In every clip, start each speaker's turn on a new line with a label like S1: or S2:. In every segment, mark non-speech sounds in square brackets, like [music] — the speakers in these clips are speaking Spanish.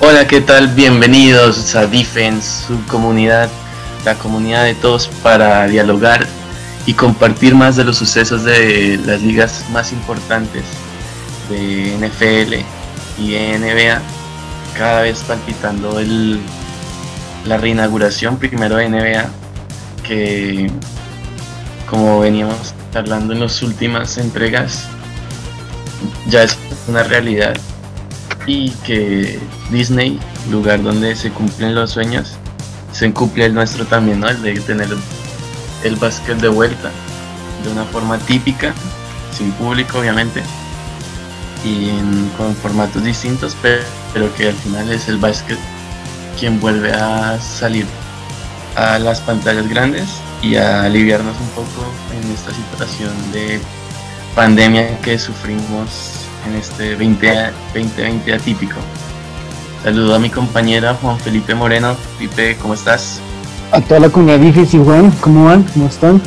S1: Hola, ¿qué tal? Bienvenidos a Defense, su comunidad, la comunidad de todos para dialogar y compartir más de los sucesos de las ligas más importantes de NFL y NBA. Cada vez palpitando el, la reinauguración primero de NBA, que como veníamos hablando en las últimas entregas, ya es una realidad y que Disney, lugar donde se cumplen los sueños, se cumple el nuestro también, ¿no? El de tener el básquet de vuelta de una forma típica, sin público obviamente, y con formatos distintos, pero, que al final es el básquet quien vuelve a salir a las pantallas grandes y a aliviarnos un poco en esta situación de pandemia que sufrimos en este 2020 atípico. Saludo a mi compañera Juan Felipe Moreno. Felipe, ¿cómo estás?
S2: A toda la comunidad y Juan, ¿cómo van? ¿Cómo están?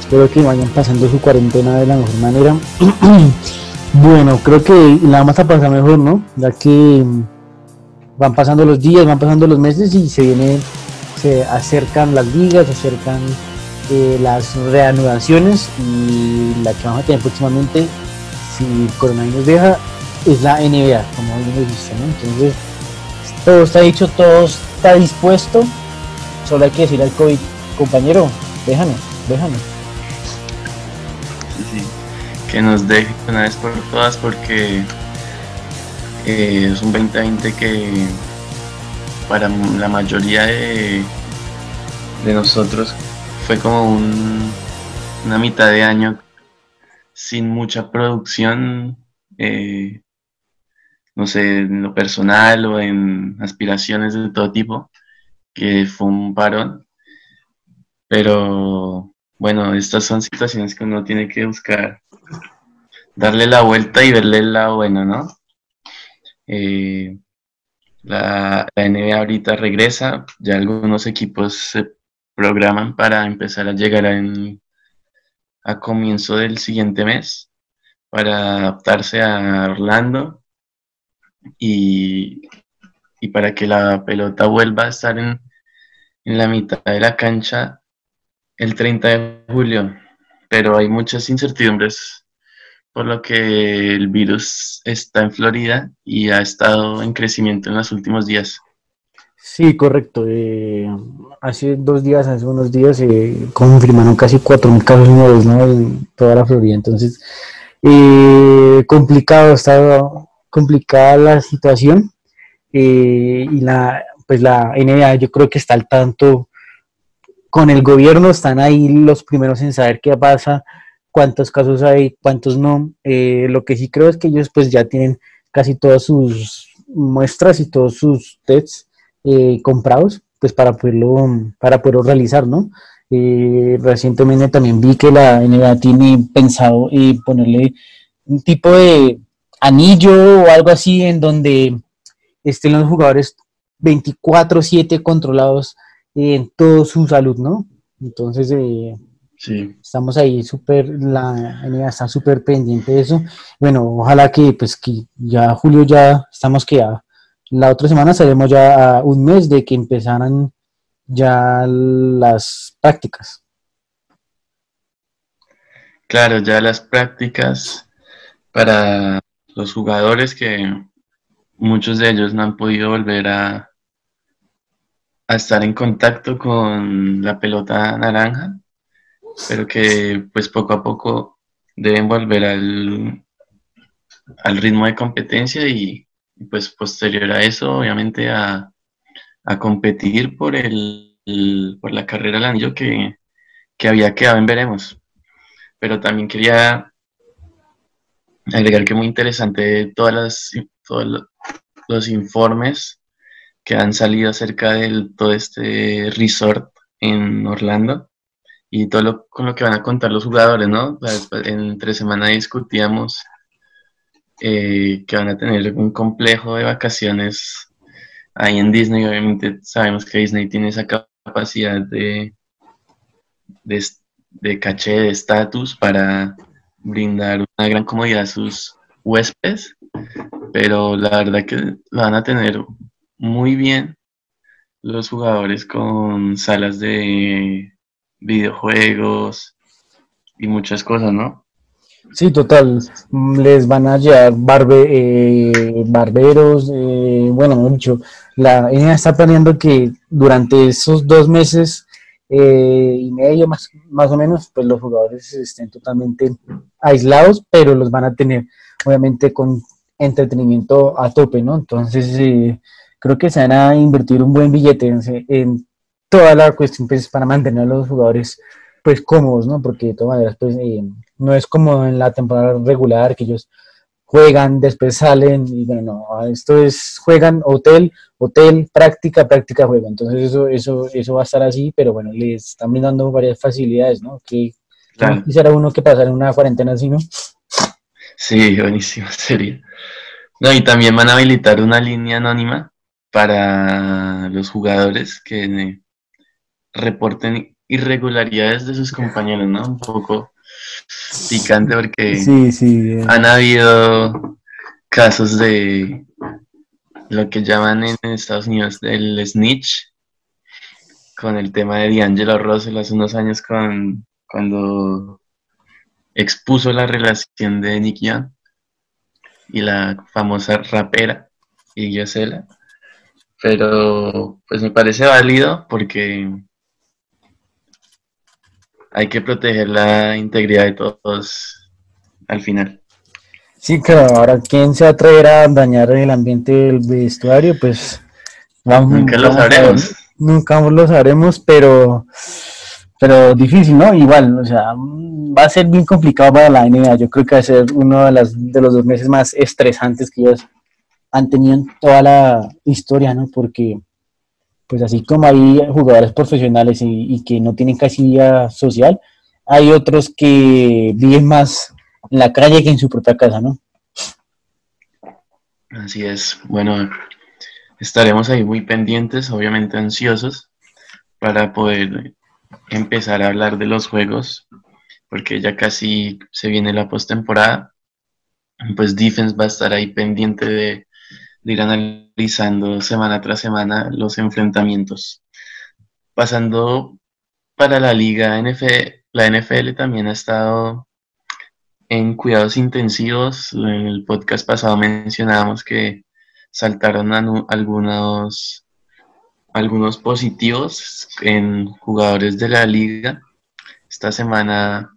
S2: Espero que vayan pasando su cuarentena de la mejor manera. [clears throat] bueno, creo que la vamos a pasar mejor, ¿no? Ya que van pasando los días, van pasando los meses y se viene, se acercan las ligas, se acercan eh, las reanudaciones y la que vamos a tener próximamente si el coronavirus deja, es la NBA, como bien visto, ¿no? Entonces, todo está dicho, todo está dispuesto, solo hay que decir al COVID, compañero, déjame, déjame.
S1: Sí, sí, que nos deje una vez por todas porque eh, es un 2020 que para la mayoría de, de nosotros fue como un, una mitad de año sin mucha producción, eh, no sé, en lo personal o en aspiraciones de todo tipo, que fue un parón. Pero bueno, estas son situaciones que uno tiene que buscar darle la vuelta y verle el lado bueno, ¿no? Eh, la, NBA ahorita regresa, ya algunos equipos se programan para empezar a llegar en, a comienzo del siguiente mes para adaptarse a Orlando y, para que la pelota vuelva a estar en, en la mitad de la cancha el 30 de julio. Pero hay muchas incertidumbres por lo que el virus está en Florida y ha estado en crecimiento en los últimos días.
S2: Sí, correcto. Eh, hace dos días, hace unos días, eh, confirmaron casi 4.000 casos nuevos en toda la Florida. Entonces, eh, complicado, está complicada la situación. Eh, y la, pues la NBA yo creo que está al tanto con el gobierno, están ahí los primeros en saber qué pasa, cuántos casos hay, cuántos no. lo que sí creo es que ellos pues ya tienen casi todas sus muestras y todos sus tests eh, comprados pues para poderlo, para poderlo realizar, ¿no? Eh, recientemente también vi que la NBA tiene pensado eh, ponerle un tipo de anillo o algo así en donde estén los jugadores 24/7 controlados en toda su salud, ¿no? Entonces, sí. estamos ahí súper, la está súper pendiente de eso. Bueno, ojalá que pues que ya julio ya estamos que la otra semana estaremos ya a un mes de que empezaran ya las prácticas.
S1: Claro, ya las prácticas para los jugadores que muchos de ellos no han podido volver a, a estar en contacto con la pelota naranja, pero que pues poco a poco deben volver al, al ritmo de competencia y pues posterior a eso, obviamente, a, competir por, el, por la carrera del anillo que, había quedado en Veremos. Pero también quería agregar que muy interesante todas las, todos los informes que han salido acerca de todo este resort en Orlando y todo lo, con lo que van a contar los jugadores, ¿no? Entre semana discutíamos eh, que van a tener un complejo de vacaciones ahí en Disney. Obviamente sabemos que Disney tiene esa capacidad de, de, caché, de estatus para brindar una gran comodidad a sus huéspedes, pero la verdad que van a tener muy bien los jugadores con salas de videojuegos y muchas cosas, ¿no?
S2: Sí, total. Les van a llevar barbe, eh, barberos. Eh, bueno, mucho. La ella está planeando que durante esos dos meses eh, y medio más, más o menos, pues los jugadores estén totalmente aislados, pero los van a tener obviamente con entretenimiento a tope, ¿no? Entonces, creo que se van a invertir un buen billete en, toda la cuestión pues, para mantener a los jugadores pues cómodos, ¿no? Porque de todas maneras, pues no es como en la temporada regular que ellos juegan, después salen y bueno, no, esto es juegan hotel, hotel, práctica, práctica, juego. Entonces eso, eso, eso va a estar así, pero bueno, les están brindando varias facilidades, ¿no? Que quisiera uno que pasara una cuarentena así, ¿no?
S1: Sí, buenísimo, sería. No, y también van a habilitar una línea anónima para los jugadores que reporten irregularidades de sus compañeros, ¿no? Un poco picante porque
S2: sí,
S1: han habido casos de lo que llaman en Estados Unidos el snitch, con el tema de D'Angelo Russell hace unos años con, cuando expuso la relación de Nick Young y la famosa rapera y Yosela. Pero pues me parece válido porque hay que proteger la integridad de todos al final.
S2: Sí, claro, ahora quién se atreverá a dañar el ambiente del vestuario, pues
S1: vamos, nunca lo sabremos.
S2: Nunca lo sabremos, pero pero difícil, ¿no? Igual, o sea, va a ser bien complicado para la NBA. Yo creo que va a ser uno de, las, de los dos meses más estresantes que ellos han tenido en toda la historia, ¿no? Porque pues así como hay jugadores profesionales y, que no tienen casi vida social, hay otros que viven más en la calle que en su propia casa, ¿no?
S1: Así es. Bueno, estaremos ahí muy pendientes, obviamente ansiosos, para poder empezar a hablar de los juegos, porque ya casi se viene la postemporada. Pues Defense va a estar ahí pendiente de de ir analizando semana tras semana los enfrentamientos. Pasando para la liga NFL, la NFL también ha estado en cuidados intensivos. En el podcast pasado mencionábamos que saltaron algunos, algunos positivos en jugadores de la liga. Esta semana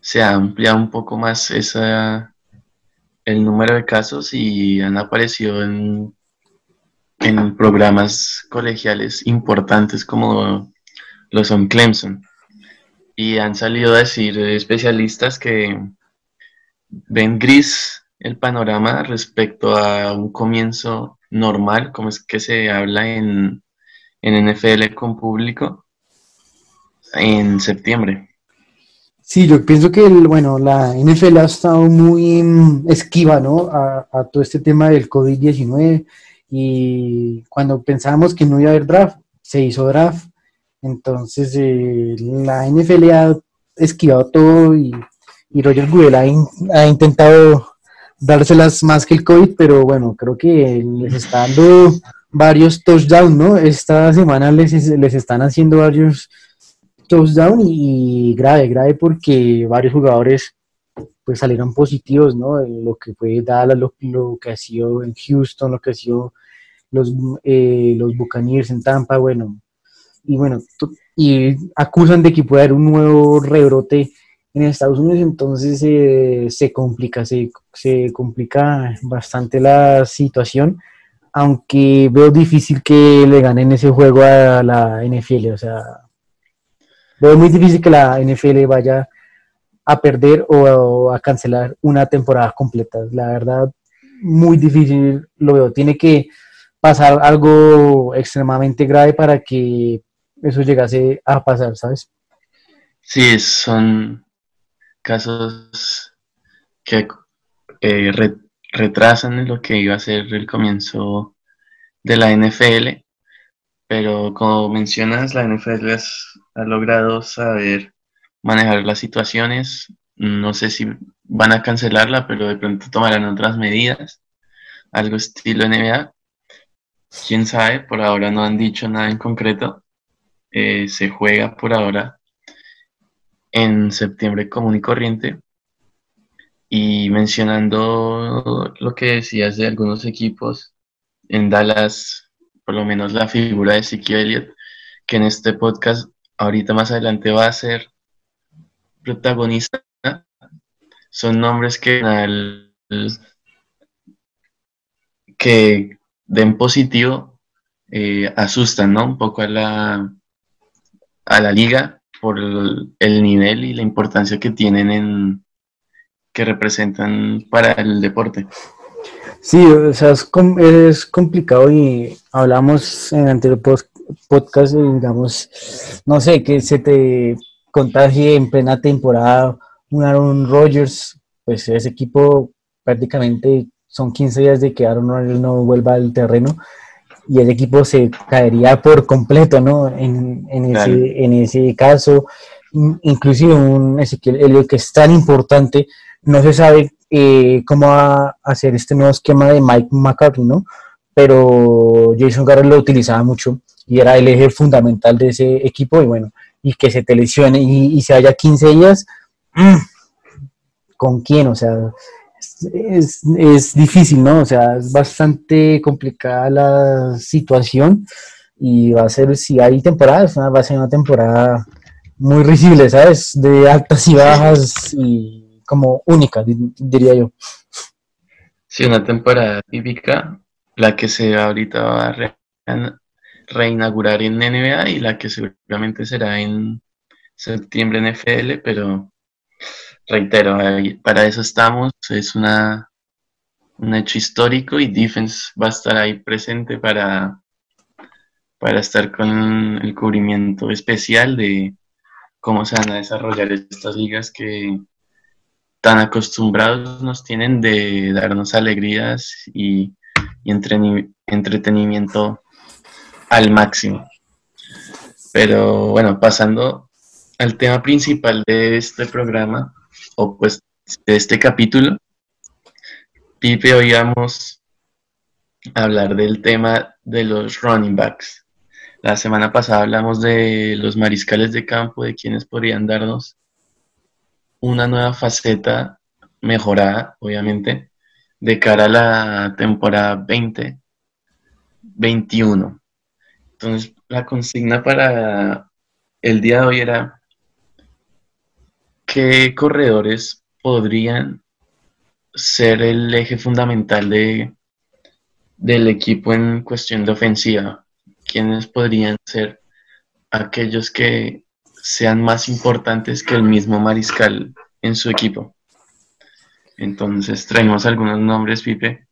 S1: se ha ampliado un poco más esa, el número de casos y han aparecido en, en programas colegiales importantes como lo son Clemson. Y han salido a decir especialistas que ven gris el panorama respecto a un comienzo normal, como es que se habla en, en NFL con público, en septiembre.
S2: Sí, yo pienso que bueno, la NFL ha estado muy mm, esquiva ¿no? a, todo este tema del COVID-19 y cuando pensábamos que no iba a haber draft, se hizo draft. Entonces eh, la NFL ha esquivado todo y, Roger Goodell ha, intentado dárselas más que el COVID, pero bueno, creo que les está dando varios touchdowns, ¿no? Esta semana les, les están haciendo varios touchdown y, grave, grave porque varios jugadores pues salieron positivos, ¿no? Lo que fue Dallas, lo, que ha sido en Houston, lo que ha sido los, eh, los Buccaneers en Tampa, bueno, y bueno, y acusan de que puede haber un nuevo rebrote en Estados Unidos, entonces eh, se complica, se, se complica bastante la situación, aunque veo difícil que le ganen ese juego a la NFL, o sea, Veo muy difícil que la NFL vaya a perder o, a cancelar una temporada completa. La verdad, muy difícil lo veo. Tiene que pasar algo extremadamente grave para que eso llegase a pasar, ¿sabes?
S1: Sí, son casos que eh, retrasan lo que iba a ser el comienzo de la NFL, pero como mencionas, la NFL ha logrado saber manejar las situaciones. No sé si van a cancelarla, pero de pronto tomarán otras medidas, algo estilo NBA. Quién sabe, por ahora no han dicho nada en concreto. Eh, se juega por ahora en septiembre común y corriente. Y mencionando lo que decías de algunos equipos, en Dallas, por lo menos la figura de Ezekiel Elliott, que en este podcast ahorita más adelante va a ser protagonista, son nombres que, que den positivo eh, asustan ¿no? un poco a la, a la liga por el nivel y la importancia que tienen en, que representan para el deporte.
S2: Sí, o sea, es, es complicado y hablamos en el anterior podcast, digamos, no sé, que se te contagie en plena temporada un Aaron Rodgers, pues ese equipo prácticamente son 15 días de que Aaron Rodgers no vuelva al terreno y el equipo se caería por completo, ¿no? En, en, ese, en ese caso, inclusive un Ezequiel que es tan importante no se sabe eh, cómo va a hacer este nuevo esquema de Mike McCarthy, ¿no? Pero Jason Garrett lo utilizaba mucho y era el eje fundamental de ese equipo y bueno, y que se te lesione y, se vaya 15 días, mm, ¿con quién? O sea, es, es, difícil, ¿no? O sea, es bastante complicada la situación y va a ser, si hay temporadas, va a ser una temporada muy risible, ¿sabes? De altas y bajas y como única, diría yo.
S1: Sí, una temporada típica, la que se ahorita va a reinaugurar en NBA y la que seguramente será en septiembre en FL, pero reitero, para eso estamos, es una, un hecho histórico y Defense va a estar ahí presente para, para estar con el cubrimiento especial de cómo se van a desarrollar estas ligas que tan acostumbrados nos tienen de darnos alegrías y, entretenimiento al máximo. Pero bueno, pasando al tema principal de este programa, o pues de este capítulo, Pipe, hoy hablar del tema de los running backs. La semana pasada hablamos de los mariscales de campo, de quienes podrían darnos una nueva faceta mejorada, obviamente, de cara a la temporada 2021. Entonces, la consigna para el día de hoy era qué corredores podrían ser el eje fundamental de, del equipo en cuestión de ofensiva. ¿Quiénes podrían ser aquellos que sean más importantes que el mismo mariscal en su equipo. Entonces traemos algunos nombres, Pipe.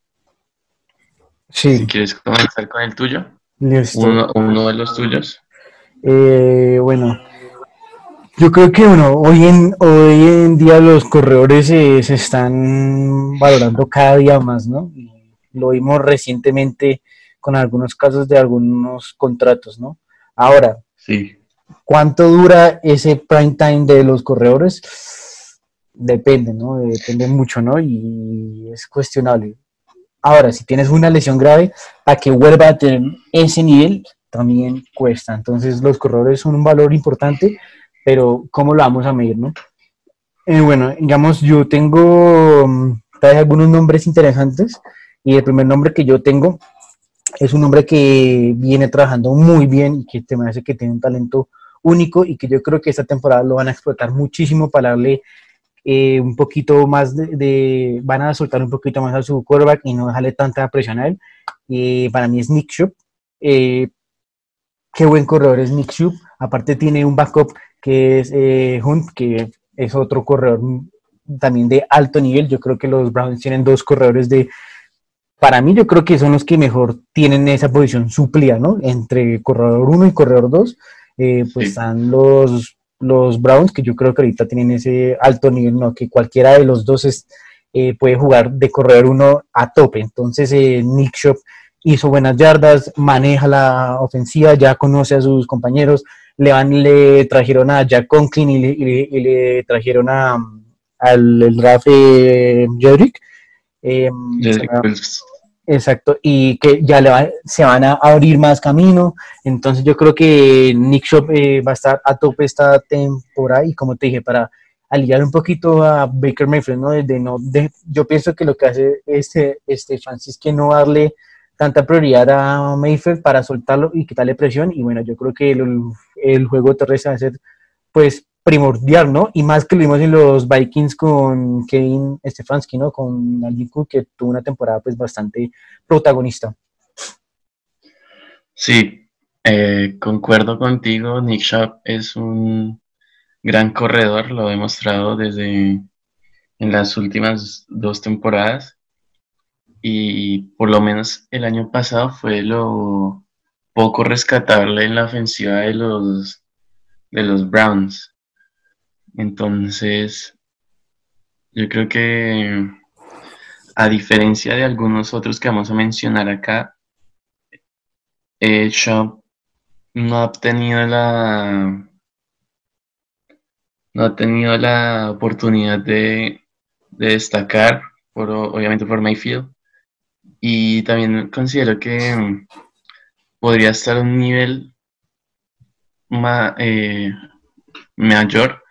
S2: Sí.
S1: Si quieres comenzar con el tuyo. Uno, de los tuyos.
S2: Eh, bueno, yo creo que bueno, hoy en, hoy en día los corredores se están valorando cada día más, ¿no? Lo vimos recientemente con algunos casos de algunos contratos, ¿no? Ahora,
S1: sí.
S2: ¿Cuánto dura ese prime time de los corredores? Depende, ¿no? Depende mucho, ¿no? Y es cuestionable. Ahora, si tienes una lesión grave, para que vuelva a tener ese nivel, también cuesta. Entonces, los corredores son un valor importante, pero ¿cómo lo vamos a medir, no? Eh, bueno, digamos, yo tengo mm, algunos nombres interesantes y el primer nombre que yo tengo es un hombre que viene trabajando muy bien y que te me hace que tiene un talento único y que yo creo que esta temporada lo van a explotar muchísimo para darle eh, un poquito más de, van a soltar un poquito más a su quarterback y no dejarle tanta presión a él. y para mí es Nick Shub. Eh, qué buen corredor es Nick Shub. Aparte tiene un backup que es eh, Hunt, que es otro corredor también de alto nivel. Yo creo que los Browns tienen dos corredores de para mí yo creo que son los que mejor tienen esa posición suplida, ¿no? Entre corredor 1 y corredor 2, eh, pues están los, los Browns, que yo creo que ahorita tienen ese alto nivel, ¿no? Que cualquiera de los dos es, eh, puede jugar de corredor uno a tope. Entonces, eh, Nick Shop hizo buenas yardas, maneja la ofensiva, ya conoce a sus compañeros. Le, van, le trajeron a Jack Conklin y le, trajeron a, al eh, Jedrick. Exacto, y que ya le se van a abrir más camino. Entonces yo creo que Nick Shop eh, va a estar a tope esta temporada y como te dije, para aliviar un poquito a Baker Mayfield, ¿no? De, no de, yo pienso que lo que hace este, este Francis que no darle tanta prioridad a Mayfield para soltarlo y quitarle presión. Y bueno, yo creo que el, el juego terrestre va a ser pues primordial, ¿no? Y más que lo vimos en los Vikings con Kevin Stefanski, ¿no? Con Cook, que tuvo una temporada pues bastante protagonista.
S1: Sí, eh, concuerdo contigo, Nick Shop es un gran corredor, lo ha demostrado desde en las últimas dos temporadas y por lo menos el año pasado fue lo poco rescatable en la ofensiva de los de los Browns. Entonces, yo creo que a diferencia de algunos otros que vamos a mencionar acá, eh, Shop no ha tenido la no ha tenido la oportunidad de, destacar, por, obviamente por Mayfield, y también considero que podría estar a un nivel eh, mayor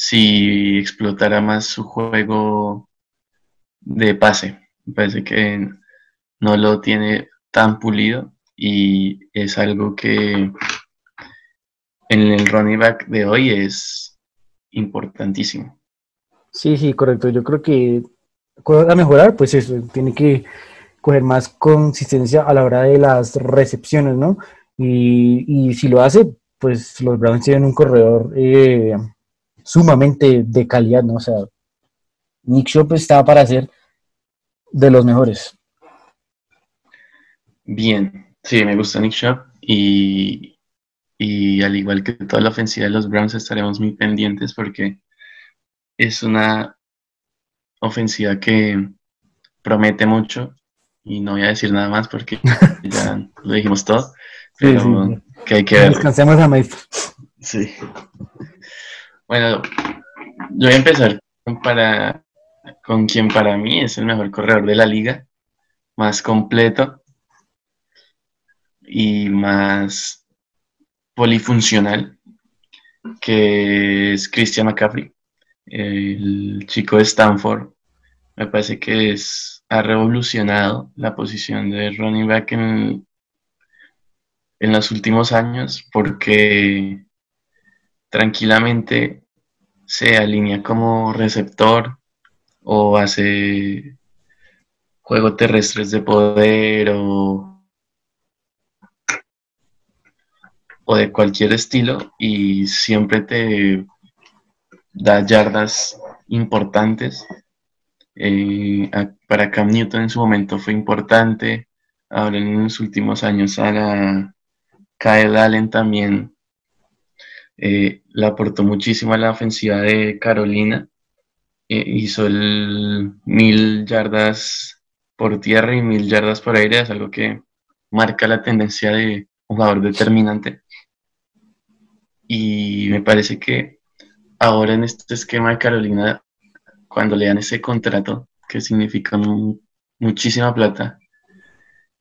S1: si explotara más su juego de pase. Me parece que no lo tiene tan pulido y es algo que en el running back de hoy es importantísimo.
S2: Sí, sí, correcto. Yo creo que a mejorar, pues eso, tiene que coger más consistencia a la hora de las recepciones, ¿no? Y, si lo hace, pues los Browns tienen un corredor eh, sumamente de calidad, ¿no? O sea, Nick Shop está para ser de los mejores.
S1: Bien, sí, me gusta Nick Shop y, al igual que toda la ofensiva de los Browns estaremos muy pendientes porque es una ofensiva que promete mucho y no voy a decir nada más porque [laughs] ya lo dijimos todo, pero que hay que ver.
S2: Descansemos a Maestro.
S1: Sí. Bueno, yo voy a empezar para, con quien para mí es el mejor corredor de la liga, más completo y más polifuncional, que es Christian McCaffrey, el chico de Stanford. Me parece que es, ha revolucionado la posición de running back en, en los últimos años porque tranquilamente se alinea como receptor o hace juego terrestres de poder o, o de cualquier estilo y siempre te da yardas importantes. Eh, para Cam Newton en su momento fue importante. Ahora en los últimos años a Kyle Allen también eh, le aportó muchísimo a la ofensiva de Carolina. Eh, hizo mil yardas por tierra y mil yardas por aire, es algo que marca la tendencia de un jugador determinante. Y me parece que ahora en este esquema de Carolina, cuando le dan ese contrato, que significa muchísima plata,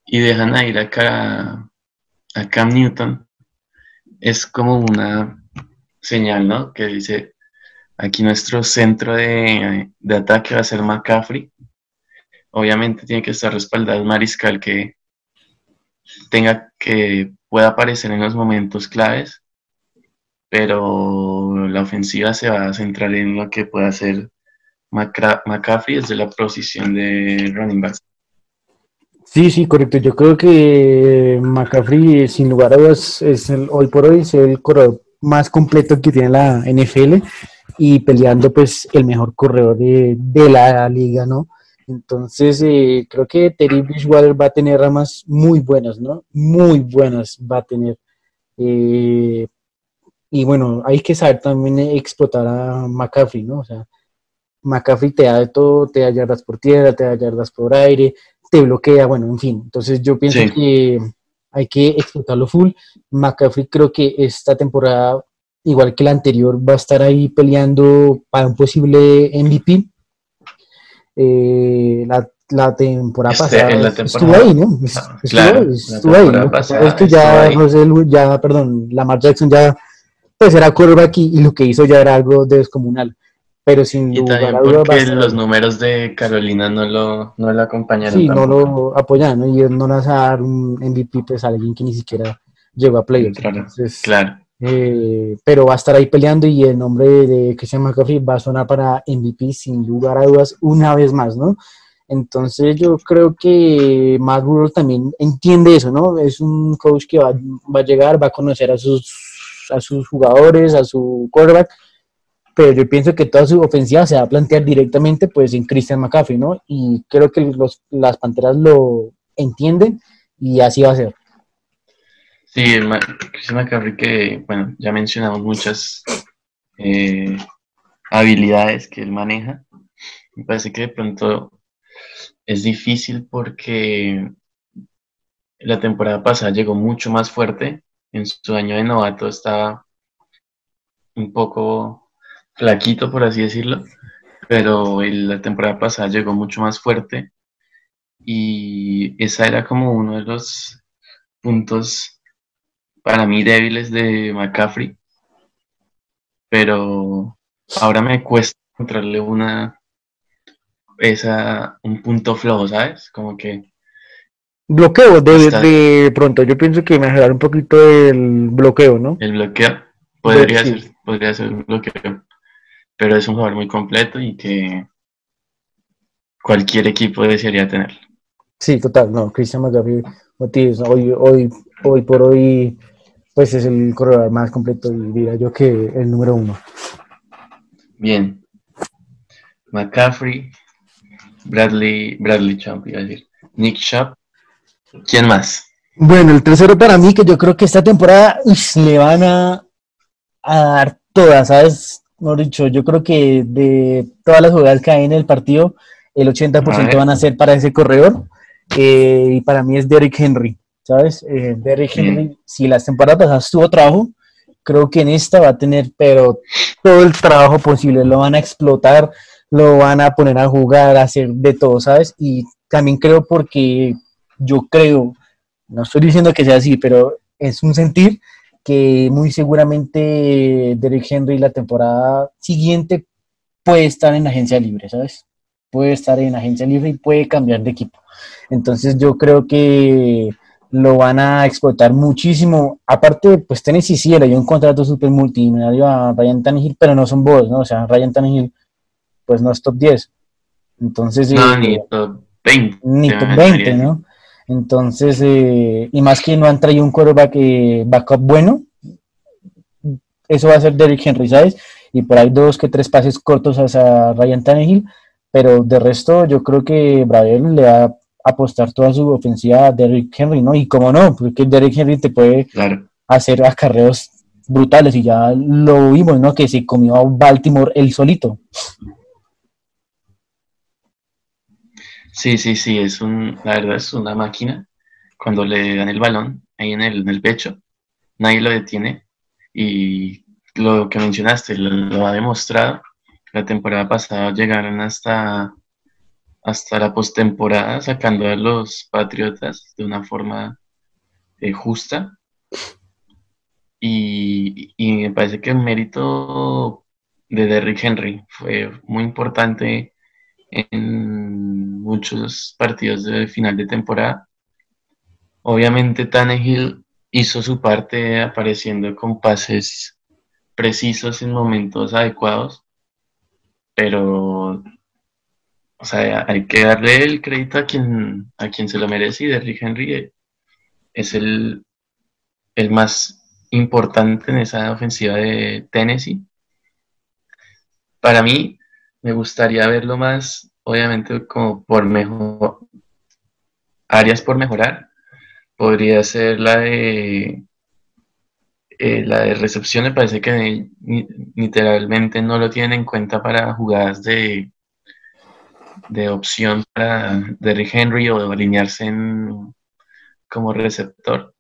S1: y dejan a ir acá a Cam Newton, es como una señal, ¿no? Que dice, aquí nuestro centro de, ataque va a ser McCaffrey. Obviamente tiene que estar respaldado el mariscal que tenga que pueda aparecer en los momentos claves, pero la ofensiva se va a centrar en lo que pueda hacer McCaffrey desde la posición de running back.
S2: Sí, sí, correcto. Yo creo que McCaffrey, sin lugar a dudas, es el, hoy por hoy es el corredor más completo que tiene la NFL y peleando pues el mejor corredor de, la liga, ¿no? Entonces eh, creo que Terry Bridgewater va a tener ramas muy buenas, ¿no? Muy buenas va a tener. Eh, y bueno, hay que saber también explotar a McCaffrey, ¿no? O sea, McCaffrey te da de todo, te da yardas por tierra, te da yardas por aire, te bloquea, bueno, en fin. Entonces yo pienso que hay que explotarlo full. McCaffrey creo que esta temporada, igual que la anterior, va a estar ahí peleando para un posible MVP. Eh, la, la, temporada
S1: este,
S2: pasada
S1: estuvo
S2: ahí, ¿no?
S1: Ah, claro,
S2: estuvo, ahí, ¿no? es que ya, José, ya, perdón, Lamar Jackson ya pues era quarterback y, y lo que hizo ya era algo descomunal pero sin
S1: y
S2: lugar
S1: también porque los números de Carolina no lo, no lo acompañaron.
S2: Sí, no lo apoyan, ¿no? y no le vas a dar un MVP pues, a alguien que ni siquiera llegó a playoffs.
S1: Claro, claro.
S2: Eh, pero va a estar ahí peleando y el nombre de Christian McCaffrey va a sonar para MVP sin lugar a dudas una vez más, ¿no? Entonces yo creo que Matt Rule también entiende eso, ¿no? Es un coach que va, va a llegar, va a conocer a sus, a sus jugadores, a su quarterback, pero yo pienso que toda su ofensiva se va a plantear directamente pues en Christian McCaffrey, ¿no? Y creo que los, las Panteras lo entienden y así va a ser.
S1: Sí, Christian McCaffrey que, bueno, ya mencionamos muchas eh, habilidades que él maneja. Me parece que de pronto es difícil porque la temporada pasada llegó mucho más fuerte. En su año de novato estaba un poco flaquito, por así decirlo, pero la temporada pasada llegó mucho más fuerte y esa era como uno de los puntos para mí débiles de McCaffrey, pero ahora me cuesta encontrarle una esa un punto flojo, ¿sabes? Como que
S2: bloqueo de, de pronto, yo pienso que mejorar un poquito el bloqueo, ¿no?
S1: El bloqueo podría ser, podría ser un bloqueo pero es un jugador muy completo y que cualquier equipo desearía tener.
S2: Sí, total, no, Cristian McGaffrey hoy, hoy, hoy por hoy, pues es el corredor más completo y diría yo que el número uno.
S1: Bien. McCaffrey, Bradley, Bradley Chomp, iba a decir. Nick Shop. ¿Quién más?
S2: Bueno, el tercero para mí, que yo creo que esta temporada le van a, a dar todas, ¿sabes? Mejor dicho, yo creo que de todas las jugadas que hay en el partido, el 80% van a ser para ese corredor. Eh, y para mí es Derrick Henry, ¿sabes? Eh, Derrick Henry, si las temporadas pasadas tuvo trabajo, creo que en esta va a tener, pero todo el trabajo posible, lo van a explotar, lo van a poner a jugar, a hacer de todo, ¿sabes? Y también creo porque yo creo, no estoy diciendo que sea así, pero es un sentir que muy seguramente Derek Henry la temporada siguiente puede estar en agencia libre, ¿sabes? Puede estar en agencia libre y puede cambiar de equipo. Entonces yo creo que lo van a explotar muchísimo. Aparte, pues Tennessee sí le dio un contrato súper multimillonario a Ryan Tannehill, pero no son vos, ¿no? O sea, Ryan Tannehill, pues no es top 10. Entonces...
S1: No, eh, ni top 20.
S2: Ni top 20, ¿no? Entonces, eh, y más que no han traído un quarterback eh, backup bueno, eso va a ser Derrick Henry, ¿sabes? Y por ahí dos que tres pases cortos hacia Ryan Tannehill, pero de resto yo creo que Bravel le va a apostar toda su ofensiva a Derrick Henry, ¿no? Y como no, porque Derrick Henry te puede hacer acarreos brutales y ya lo vimos, ¿no? Que se comió a Baltimore el solito.
S1: Sí, sí, sí, es un, la verdad es una máquina. Cuando le dan el balón ahí en el, en el pecho, nadie lo detiene. Y lo que mencionaste, lo, ha demostrado. La temporada pasada llegaron hasta, hasta la postemporada sacando a los Patriotas de una forma eh, justa. Y, y me parece que el mérito de Derrick Henry fue muy importante en muchos partidos de final de temporada. Obviamente Tannehill hizo su parte apareciendo con pases precisos en momentos adecuados, pero o sea, hay que darle el crédito a quien, a quien se lo merece y Derrick Henry es el, el más importante en esa ofensiva de Tennessee. Para mí, me gustaría verlo más, obviamente, como por mejor, áreas por mejorar. Podría ser la de eh, la de recepción me parece que literalmente no lo tienen en cuenta para jugadas de, de opción para Derrick Henry o alinearse en, como receptor,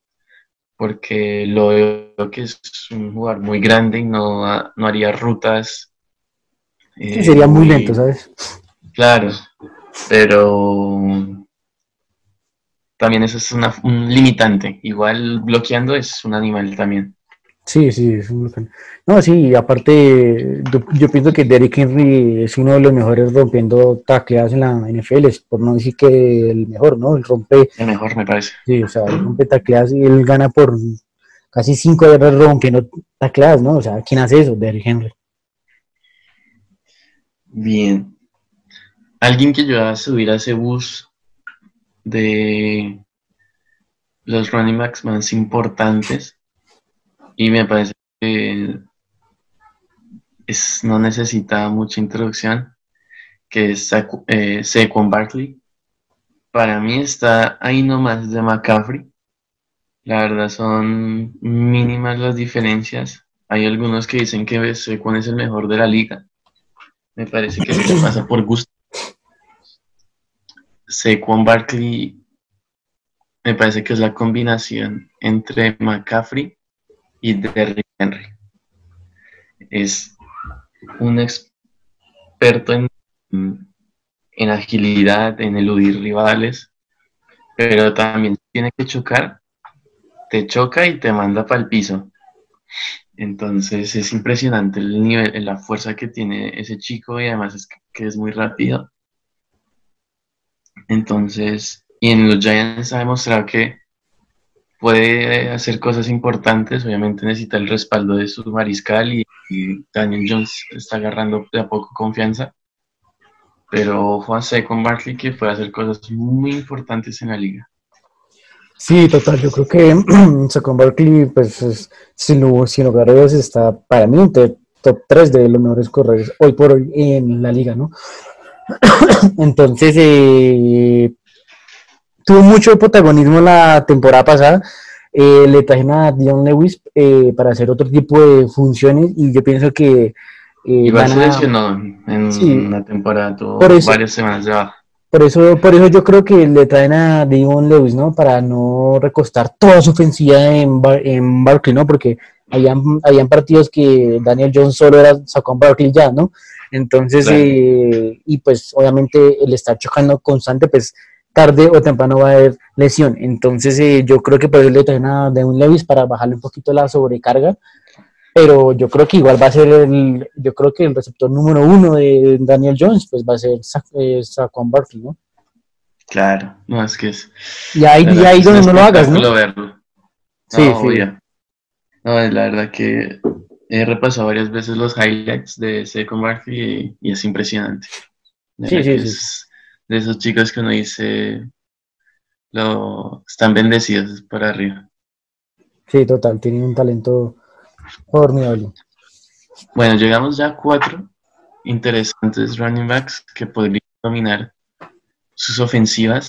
S1: porque lo veo que es un jugador muy grande y no, no haría rutas.
S2: Eh, sería muy, lento, ¿sabes?
S1: Claro, pero también eso es una, un limitante. Igual bloqueando es un animal también.
S2: Sí, sí, es un No, sí, aparte, yo, pienso que Derrick Henry es uno de los mejores rompiendo tacleadas en la NFL, por no decir que el mejor, ¿no? El rompe.
S1: El mejor, me parece.
S2: Sí, o sea, el rompe tacleadas y él gana por casi cinco horas rompiendo tacleadas, ¿no? O sea, ¿quién hace eso? Derrick Henry.
S1: Bien. Alguien que yo a subir a ese bus de los running backs más importantes y me parece que es, no necesita mucha introducción, que es eh, Barkley. Para mí está ahí nomás de McCaffrey. La verdad son mínimas las diferencias. Hay algunos que dicen que Saquon es el mejor de la liga. Me parece que se pasa por gusto. Saquon Barkley me parece que es la combinación entre McCaffrey y Derrick Henry. Es un experto en, en agilidad, en eludir rivales, pero también tiene que chocar, te choca y te manda para el piso. Entonces es impresionante el nivel, la fuerza que tiene ese chico y además es que es muy rápido. Entonces, y en los Giants ha demostrado que puede hacer cosas importantes, obviamente necesita el respaldo de su mariscal y, Daniel Jones está agarrando de a poco confianza, pero Juan C. con Barkley que puede hacer cosas muy importantes en la liga.
S2: Sí, total, yo creo que [clears throat] Saquon Barkley, pues sin, sin lugar a dudas, está para mí entre top 3 de los mejores corredores hoy por hoy en la liga, ¿no? [coughs] Entonces, eh, tuvo mucho protagonismo la temporada pasada. Eh, le trajeron a Dion Lewis eh, para hacer otro tipo de funciones y yo pienso que...
S1: Eh, Igual se lesionó en una temporada, tuvo varias semanas de baja.
S2: Por eso, por eso yo creo que le traen a Dion Lewis, ¿no? Para no recostar toda su ofensiva en, en Barkley, ¿no? Porque habían, habían partidos que Daniel Jones solo era sacó a Barkley ya, ¿no? Entonces, eh, y pues obviamente el estar chocando constante, pues tarde o temprano va a haber lesión. Entonces eh, yo creo que por eso le traen a de un Levis para bajarle un poquito la sobrecarga. Pero yo creo que igual va a ser el, yo creo que el receptor número uno de Daniel Jones, pues va a ser eh, Saquon Barkley, ¿no?
S1: Claro, no es que es.
S2: Y ahí, y ahí donde no lo hagas, ¿no?
S1: Verlo. Sí, sí. No, es la verdad que he repasado varias veces los highlights de Saquon Barkley y, es impresionante. Sí, sí, sí de esos chicos que uno dice, lo, están bendecidos para arriba.
S2: Sí, total, tienen un talento formidable.
S1: Bueno, llegamos ya a cuatro interesantes running backs que podrían dominar sus ofensivas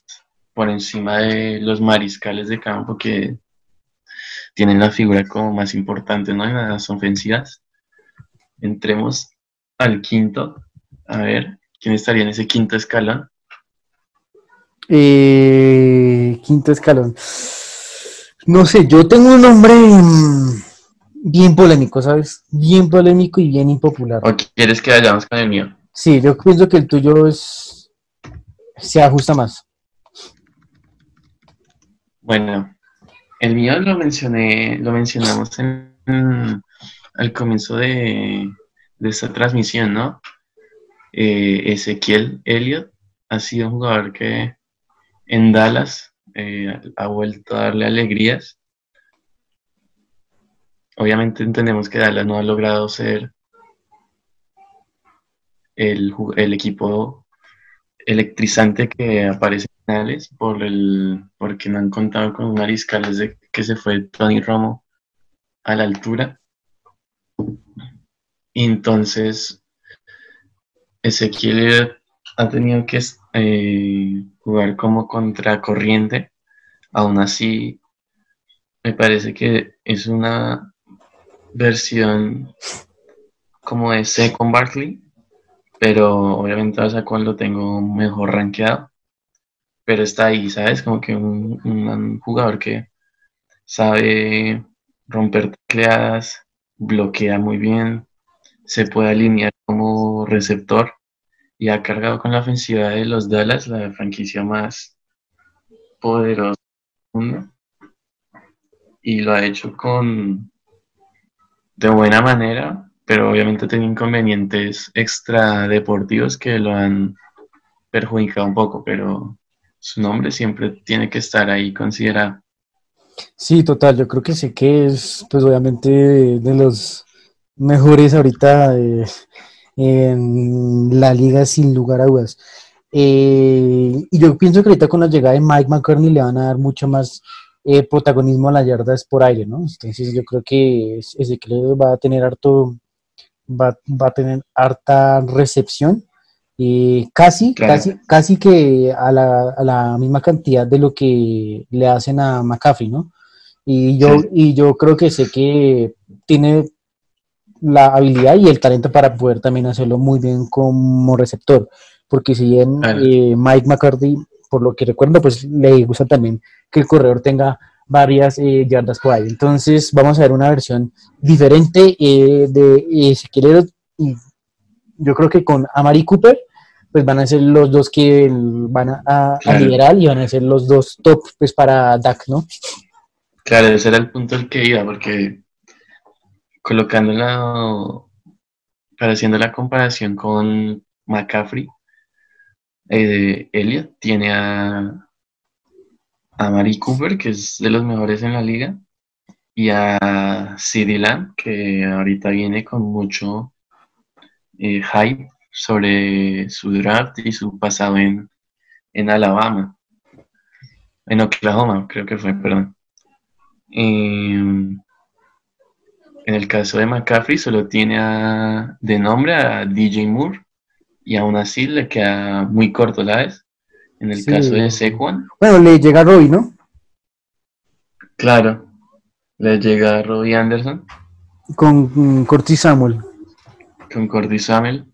S1: por encima de los mariscales de campo que tienen la figura como más importante ¿no? en las ofensivas. Entremos al quinto. A ver, ¿quién estaría en ese quinto escalón?
S2: Eh, quinto escalón. No sé, yo tengo un nombre bien polémico, ¿sabes? Bien polémico y bien impopular.
S1: ¿O quieres que vayamos con el mío?
S2: Sí, yo pienso que el tuyo es se ajusta más.
S1: Bueno, el mío lo mencioné, lo mencionamos en, al comienzo de, esta transmisión, ¿no? Eh, Ezequiel Elliott ha sido un jugador que en Dallas eh, ha vuelto a darle alegrías. Obviamente entendemos que Dallas no ha logrado ser el, equipo electrizante que aparece en finales por el, porque no han contado con un mariscal desde que se fue Tony Romo a la altura. Y entonces Ezequiel ha tenido que eh, jugar como contracorriente. Aún así, me parece que es una versión como de con Barkley, pero obviamente a Saquon lo tengo mejor rankeado. Pero está ahí, ¿sabes? Como que un, jugador que sabe romper tecleadas, bloquea muy bien, se puede alinear como receptor y ha cargado con la ofensiva de los Dallas, la franquicia más poderosa del mundo. Y lo ha hecho con de buena manera, pero obviamente tiene inconvenientes extra deportivos que lo han perjudicado un poco, pero su nombre siempre tiene que estar ahí considerado.
S2: Sí, total, yo creo que sé que es, pues obviamente, de los mejores ahorita eh, en la liga sin lugar a dudas. Eh, y yo pienso que ahorita con la llegada de Mike McCartney le van a dar mucho más eh, protagonismo a las yardas por aire, ¿no? Entonces yo creo que Ezequiel va a tener harto, va, a tener harta recepción y casi, casi, casi que a la, a la, misma cantidad de lo que le hacen a McCaffrey, ¿no? Y yo, y yo creo que sé que tiene la habilidad y el talento para poder también hacerlo muy bien como receptor. Porque si bien eh, Mike McCarthy, por lo que recuerdo, pues le gusta también que el corredor tenga varias eh, yardas por ahí. Entonces vamos a ver una versión diferente eh, de Ezequiel y yo creo que con Amari Cooper pues van a ser los dos que van a, liderar y van a ser los dos top pues para Dak, ¿no?
S1: Claro, ese era el punto al que iba, porque colocándola, para haciendo la comparación con McCaffrey, eh, Elliot tiene a, a Mari Cooper, que es de los mejores en la liga, y a CeeDee Lamb, que ahorita viene con mucho eh, hype sobre su draft y su pasado en, en Alabama, en Oklahoma, creo que fue, perdón. Em, en el caso de McCaffrey solo tiene de nombre a DJ Moore y aún así le queda muy corto, la vez. En el caso de Sequan.
S2: Bueno, le llega a Robbie, ¿no?
S1: Claro, le llega a Robbie Anderson.
S2: Con Cortis Samuel.
S1: Con Cortis Samuel.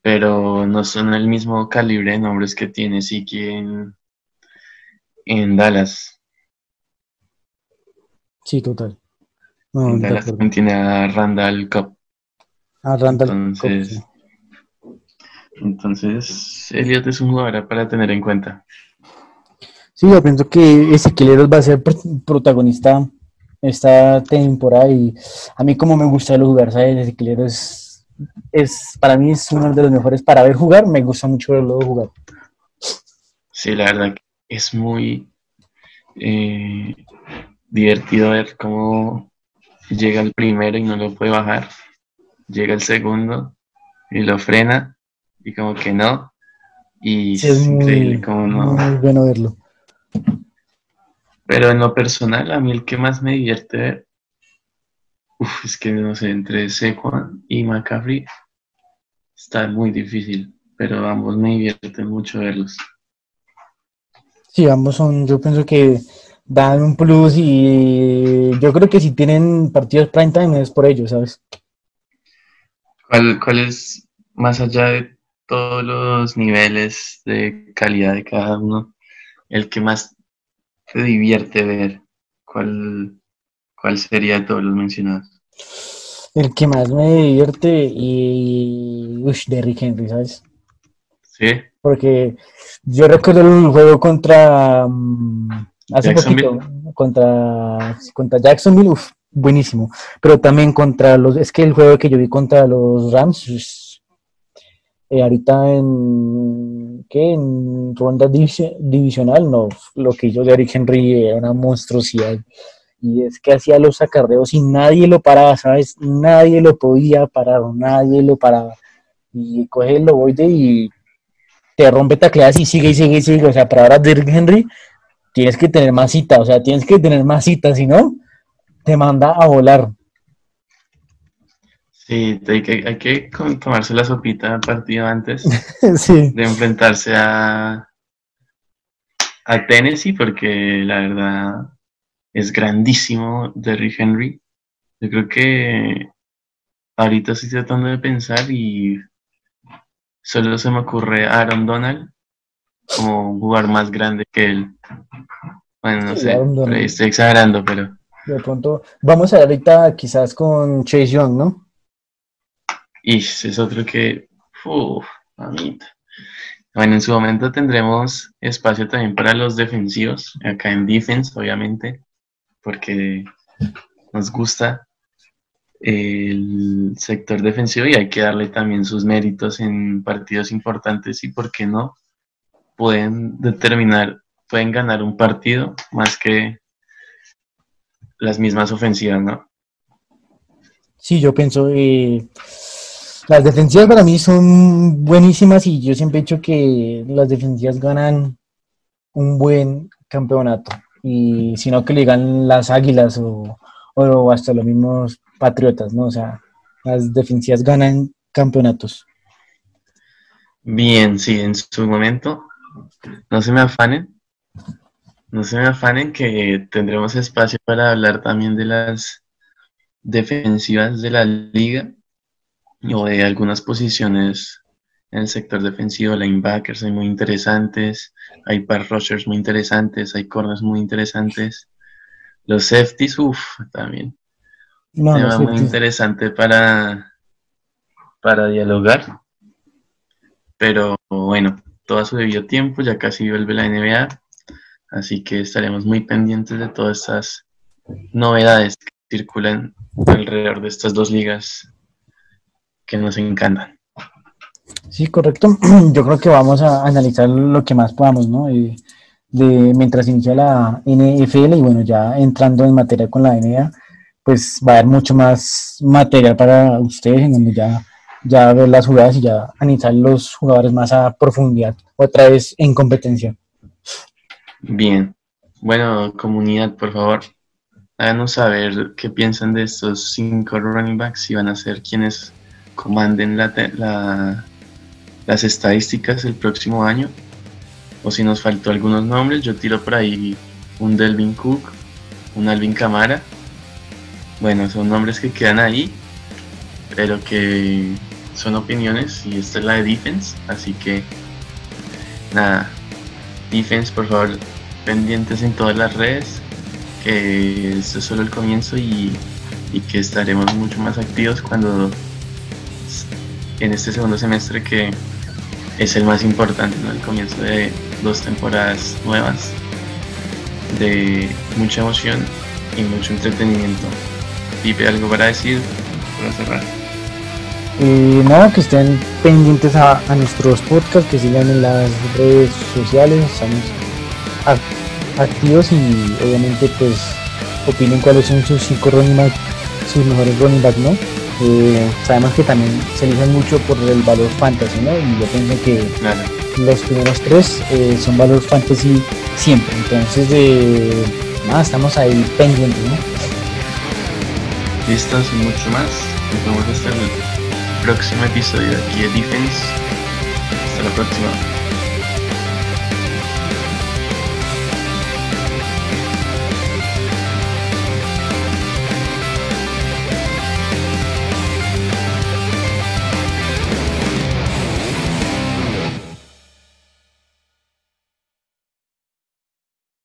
S1: Pero no son el mismo calibre de nombres que tiene Siki en, en Dallas.
S2: Sí, total.
S1: No, también tiene a Randall Cup.
S2: A Randall
S1: entonces, Entonces, Elliot es un jugador para tener en cuenta.
S2: Sí, yo pienso que Ezequiel va a ser protagonista esta temporada y a mí como me gusta los jugar, ¿sabes? Ezequiel es, es, para mí es uno de los mejores para ver jugar, me gusta mucho verlo jugar.
S1: Sí, la verdad es muy eh, divertido ver cómo llega el primero y no lo puede bajar, llega el segundo y lo frena y como que no, y es, increíble como no.
S2: Muy bueno verlo.
S1: Pero en lo personal, a mí el que más me divierte uf, es que no sé, entre Sequan y McCaffrey está muy difícil, pero ambos me divierten mucho verlos.
S2: Sí, ambos son, yo pienso que dan un plus y yo creo que si tienen partidos prime time es por ellos, ¿sabes?
S1: ¿Cuál, ¿Cuál es, más allá de todos los niveles de calidad de cada uno, el que más te divierte ver? ¿Cuál, cuál sería de todos los mencionados?
S2: El que más me divierte y... Uy, Derrick Henry, ¿sabes?
S1: Sí.
S2: Porque yo recuerdo el juego contra... Mm, hace poquito contra, contra Jacksonville, uf, buenísimo. Pero también contra los, es que el juego que yo vi contra los Rams, eh, ahorita en, ¿qué? En ronda divisional, no, lo que hizo Derrick Henry era una monstruosidad. Y es que hacía los acarreos y nadie lo paraba, ¿sabes? Nadie lo podía parar, nadie lo paraba. Y coge el loboide y te rompe tacleadas y sigue y sigue y sigue. O sea, para ahora Derrick Henry tienes que tener más cita, o sea, tienes que tener más cita, si no, te manda a volar.
S1: Sí, hay que, hay que tomarse la sopita partido antes [laughs] de enfrentarse a, a Tennessee, porque la verdad es grandísimo Derrick Henry Yo creo que ahorita estoy tratando de pensar y solo se me ocurre Aaron Donald como un jugador más grande que él. Bueno, no sé, estoy exagerando, pero...
S2: De pronto, vamos a ver ahorita quizás con Chase Young, ¿no?
S1: Y es otro que... Uf, mamita. Bueno, en su momento tendremos espacio también para los defensivos, acá en defense, obviamente, porque nos gusta el sector defensivo y hay que darle también sus méritos en partidos importantes y, ¿por qué no? Pueden determinar, pueden ganar un partido más que las mismas ofensivas, ¿no?
S2: Sí, yo pienso, eh, las defensivas para mí son buenísimas y yo siempre he dicho que las defensivas ganan un buen campeonato. Y si no que le ganan las águilas o, o hasta los mismos patriotas, ¿no? O sea, las defensivas ganan campeonatos.
S1: Bien, sí, en su momento. No se me afanen. No se me afanen que tendremos espacio para hablar también de las defensivas de la liga o de algunas posiciones en el sector defensivo, linebackers hay muy interesantes, hay pass rushers muy interesantes, hay corners muy interesantes. Los safeties, uff, también. No, tema muy interesante para, para dialogar. Pero bueno, todo a su debido tiempo, ya casi vuelve la NBA, así que estaremos muy pendientes de todas estas novedades que circulan alrededor de estas dos ligas que nos encantan.
S2: Sí, correcto. [clears throat] Yo creo que vamos a analizar lo que más podamos, ¿no? de, mientras inicia la NFL y bueno, ya entrando en materia con la NBA, pues va a haber mucho más material para ustedes en donde ya, ya ver las jugadas y ya analizar los jugadores más a profundidad, otra vez en competencia.
S1: Bien. Bueno, comunidad, por favor, háganos saber qué piensan de estos cinco running backs, si van a ser quienes comanden la, las estadísticas el próximo año. O si nos faltó algunos nombres, yo tiro por ahí un Delvin Cook, un Alvin Camara. Bueno, son nombres que quedan ahí, pero que son opiniones y esta es la de defense, así que nada, defense por favor pendientes en todas las redes, que esto es solo el comienzo y, y que estaremos mucho más activos cuando en este segundo semestre que es el más importante, ¿no? el comienzo de dos temporadas nuevas, de mucha emoción y mucho entretenimiento. Pipe, ¿algo para decir para cerrar?
S2: Eh, nada, que estén pendientes a, nuestros podcasts, que sigan en las redes sociales, estamos activos y obviamente pues opinen cuáles son sus cinco running back, sus mejores running back, ¿no? Eh, sabemos que también se eligen mucho por el valor fantasy, ¿no? Y yo pienso que los primeros tres eh, son valor fantasy siempre. Entonces, nada, estamos ahí pendientes, ¿no?
S1: Listos y mucho más. Nos vemos hasta el próximo episodio de aquí de Defense. Hasta la próxima.